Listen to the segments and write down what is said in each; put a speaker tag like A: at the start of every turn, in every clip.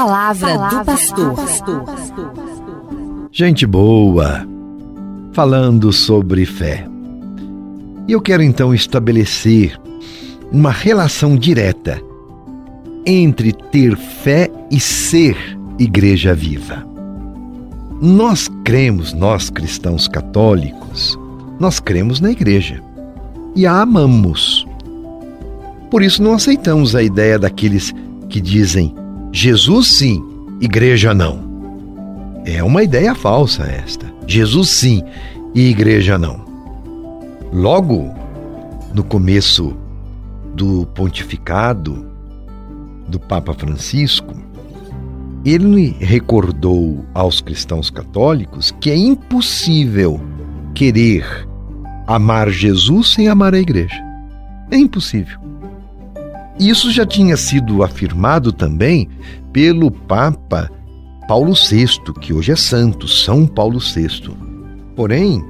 A: palavra, palavra do pastor.
B: Gente boa, falando sobre fé. E eu quero então estabelecer uma relação direta entre ter fé e ser igreja viva. Nós cremos, nós cristãos católicos, nós cremos na igreja e a amamos. Por isso não aceitamos a ideia daqueles que dizem Jesus sim, igreja não. É uma ideia falsa esta. Jesus sim e igreja não. Logo no começo do pontificado do Papa Francisco, ele recordou aos cristãos católicos que é impossível querer amar Jesus sem amar a igreja. É impossível. Isso já tinha sido afirmado também pelo Papa Paulo VI, que hoje é santo, São Paulo VI. Porém,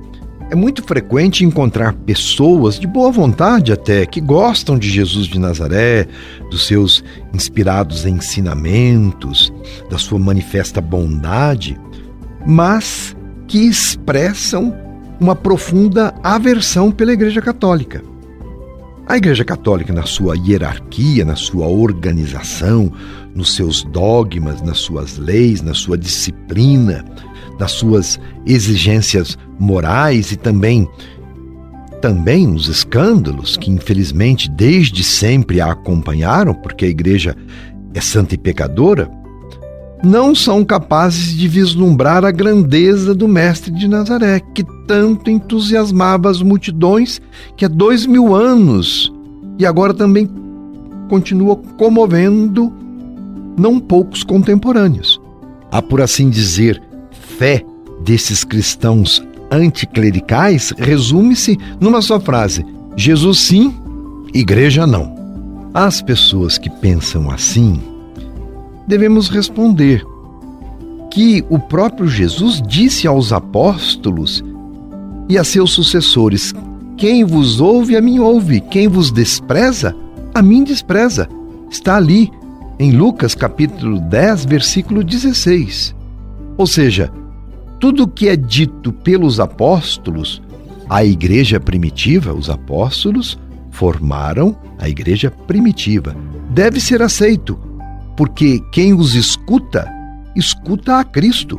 B: é muito frequente encontrar pessoas de boa vontade até que gostam de Jesus de Nazaré, dos seus inspirados ensinamentos, da sua manifesta bondade, mas que expressam uma profunda aversão pela Igreja Católica. A Igreja Católica, na sua hierarquia, na sua organização, nos seus dogmas, nas suas leis, na sua disciplina, nas suas exigências morais e também também nos escândalos que infelizmente desde sempre a acompanharam, porque a igreja é santa e pecadora, não são capazes de vislumbrar a grandeza do Mestre de Nazaré, que tanto entusiasmava as multidões que há dois mil anos e agora também continua comovendo não poucos contemporâneos. A, por assim dizer, fé desses cristãos anticlericais resume-se numa só frase: Jesus sim, igreja não. As pessoas que pensam assim devemos responder que o próprio Jesus disse aos apóstolos e a seus sucessores: Quem vos ouve, a mim ouve, quem vos despreza, a mim despreza. Está ali em Lucas capítulo 10, versículo 16. Ou seja, tudo que é dito pelos apóstolos, a igreja primitiva, os apóstolos, formaram a igreja primitiva. Deve ser aceito porque quem os escuta, escuta a Cristo.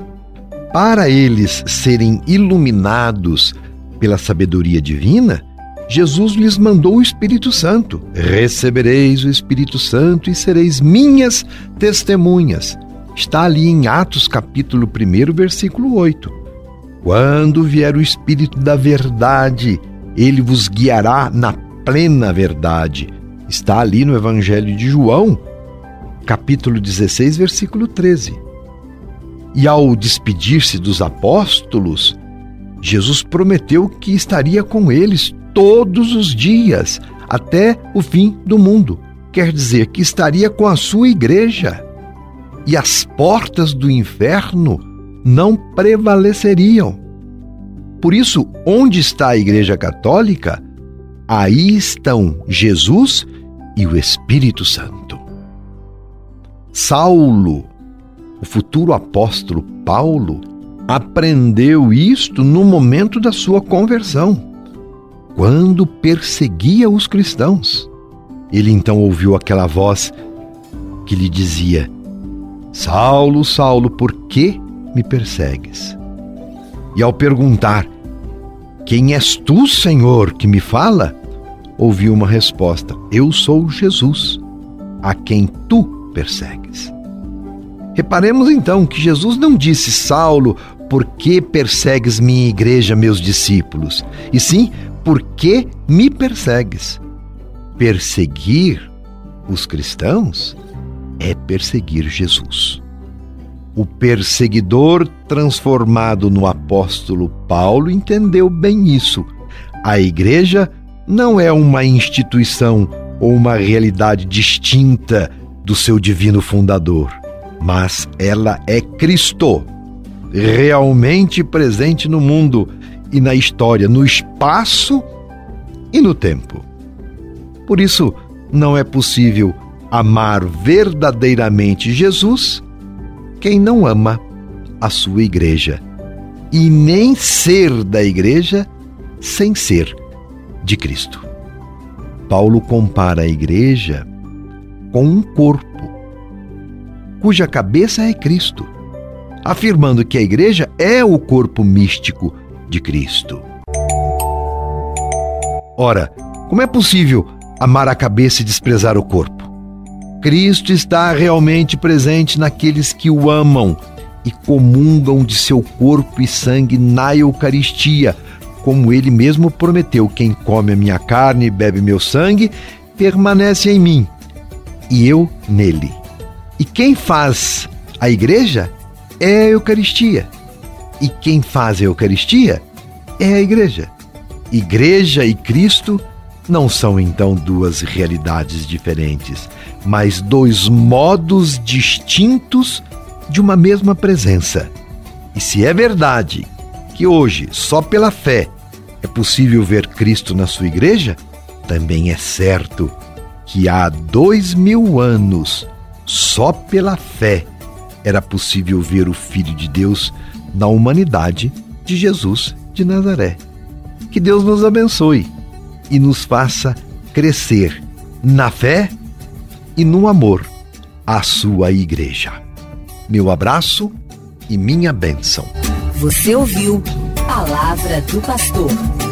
B: Para eles serem iluminados pela sabedoria divina, Jesus lhes mandou o Espírito Santo. Recebereis o Espírito Santo e sereis minhas testemunhas. Está ali em Atos capítulo 1, versículo 8. Quando vier o Espírito da verdade, ele vos guiará na plena verdade. Está ali no Evangelho de João, capítulo 16, versículo 13. E ao despedir-se dos apóstolos, Jesus prometeu que estaria com eles todos os dias, até o fim do mundo. Quer dizer que estaria com a sua igreja. E as portas do inferno não prevaleceriam. Por isso, onde está a Igreja Católica, aí estão Jesus e o Espírito Santo. Saulo, o futuro apóstolo Paulo, aprendeu isto no momento da sua conversão, quando perseguia os cristãos. Ele então ouviu aquela voz que lhe dizia: Saulo, Saulo, por que me persegues? E ao perguntar: Quem és tu, Senhor, que me fala? Ouviu uma resposta: Eu sou Jesus, a quem tu persegues. Reparemos então que Jesus não disse, Saulo, por que persegues minha igreja, meus discípulos? E sim, por que me persegues? Perseguir os cristãos é perseguir Jesus. O perseguidor transformado no apóstolo Paulo entendeu bem isso. A igreja não é uma instituição ou uma realidade distinta do seu divino fundador, mas ela é Cristo, realmente presente no mundo e na história, no espaço e no tempo. Por isso, não é possível amar verdadeiramente Jesus quem não ama a sua igreja, e nem ser da igreja sem ser de Cristo. Paulo compara a igreja com um corpo, cuja cabeça é Cristo, afirmando que a igreja é o corpo místico de Cristo. Ora, como é possível amar a cabeça e desprezar o corpo? Cristo está realmente presente naqueles que o amam e comungam de seu corpo e sangue na Eucaristia, como ele mesmo prometeu: quem come a minha carne e bebe meu sangue, permanece em mim, e eu nele. E quem faz a igreja é a Eucaristia. E quem faz a Eucaristia é a igreja. Igreja e Cristo não são então duas realidades diferentes, mas dois modos distintos de uma mesma presença. E se é verdade que hoje, só pela fé, é possível ver Cristo na sua igreja, também é certo que há dois mil anos, só pela fé, era possível ver o Filho de Deus na humanidade de Jesus de Nazaré. Que Deus nos abençoe e nos faça crescer na fé e no amor à sua igreja. Meu abraço e minha bênção.
A: Você ouviu Palavra do Pastor.